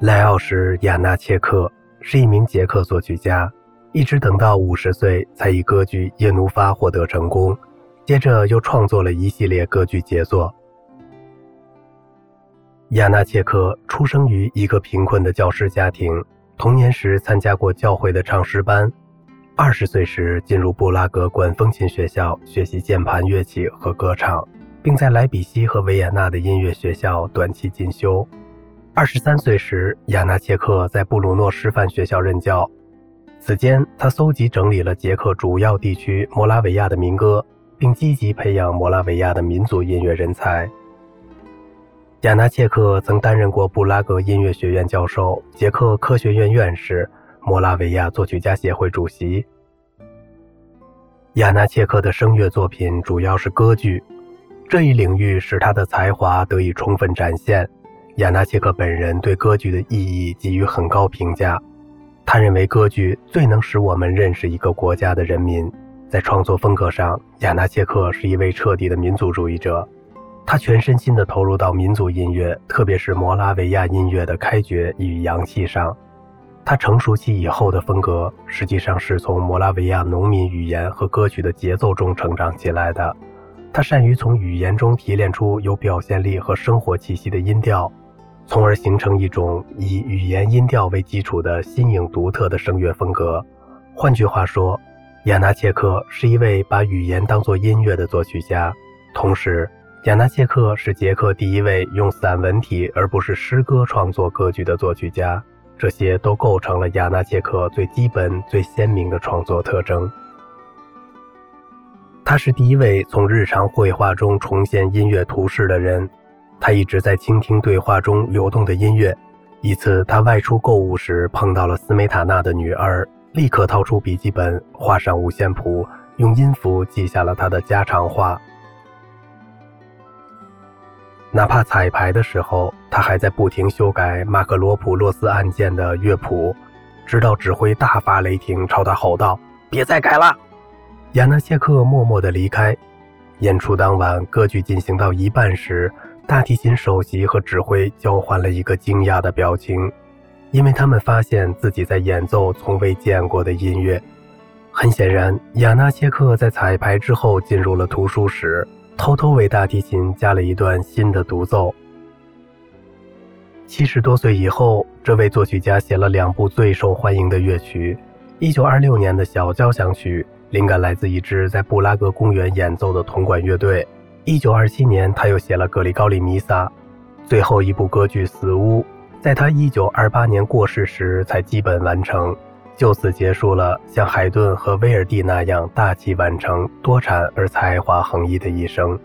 莱奥什·亚纳切克是一名捷克作曲家，一直等到五十岁才以歌剧《耶努发》获得成功，接着又创作了一系列歌剧杰作。亚纳切克出生于一个贫困的教师家庭，童年时参加过教会的唱诗班，二十岁时进入布拉格管风琴学校学习键盘乐器和歌唱，并在莱比锡和维也纳的音乐学校短期进修。二十三岁时，亚纳切克在布鲁诺师范学校任教，此间他搜集整理了捷克主要地区摩拉维亚的民歌，并积极培养摩拉维亚的民族音乐人才。亚纳切克曾担任过布拉格音乐学院教授、捷克科学院院士、摩拉维亚作曲家协会主席。亚纳切克的声乐作品主要是歌剧，这一领域使他的才华得以充分展现。亚纳切克本人对歌剧的意义给予很高评价，他认为歌剧最能使我们认识一个国家的人民。在创作风格上，亚纳切克是一位彻底的民族主义者。他全身心地投入到民族音乐，特别是摩拉维亚音乐的开掘与扬气上。他成熟期以后的风格，实际上是从摩拉维亚农民语言和歌曲的节奏中成长起来的。他善于从语言中提炼出有表现力和生活气息的音调，从而形成一种以语言音调为基础的新颖独特的声乐风格。换句话说，亚纳切克是一位把语言当作音乐的作曲家，同时。亚纳切克是捷克第一位用散文体而不是诗歌创作歌剧的作曲家，这些都构成了亚纳切克最基本、最鲜明的创作特征。他是第一位从日常绘画中重现音乐图式的人，他一直在倾听对话中流动的音乐。一次，他外出购物时碰到了斯梅塔纳的女儿，立刻掏出笔记本，画上五线谱，用音符记下了他的家常话。哪怕彩排的时候，他还在不停修改马克罗普洛斯案件的乐谱，直到指挥大发雷霆，朝他吼道：“别再改了！”亚纳谢克默默地离开。演出当晚，歌剧进行到一半时，大提琴首席和指挥交换了一个惊讶的表情，因为他们发现自己在演奏从未见过的音乐。很显然，亚纳切克在彩排之后进入了图书室。偷偷为大提琴加了一段新的独奏。七十多岁以后，这位作曲家写了两部最受欢迎的乐曲：一九二六年的小交响曲，灵感来自一支在布拉格公园演奏的铜管乐队；一九二七年，他又写了格里高利弥撒。最后一部歌剧《死屋》，在他一九二八年过世时才基本完成。就此结束了像海顿和威尔第那样大器晚成、多产而才华横溢的一生。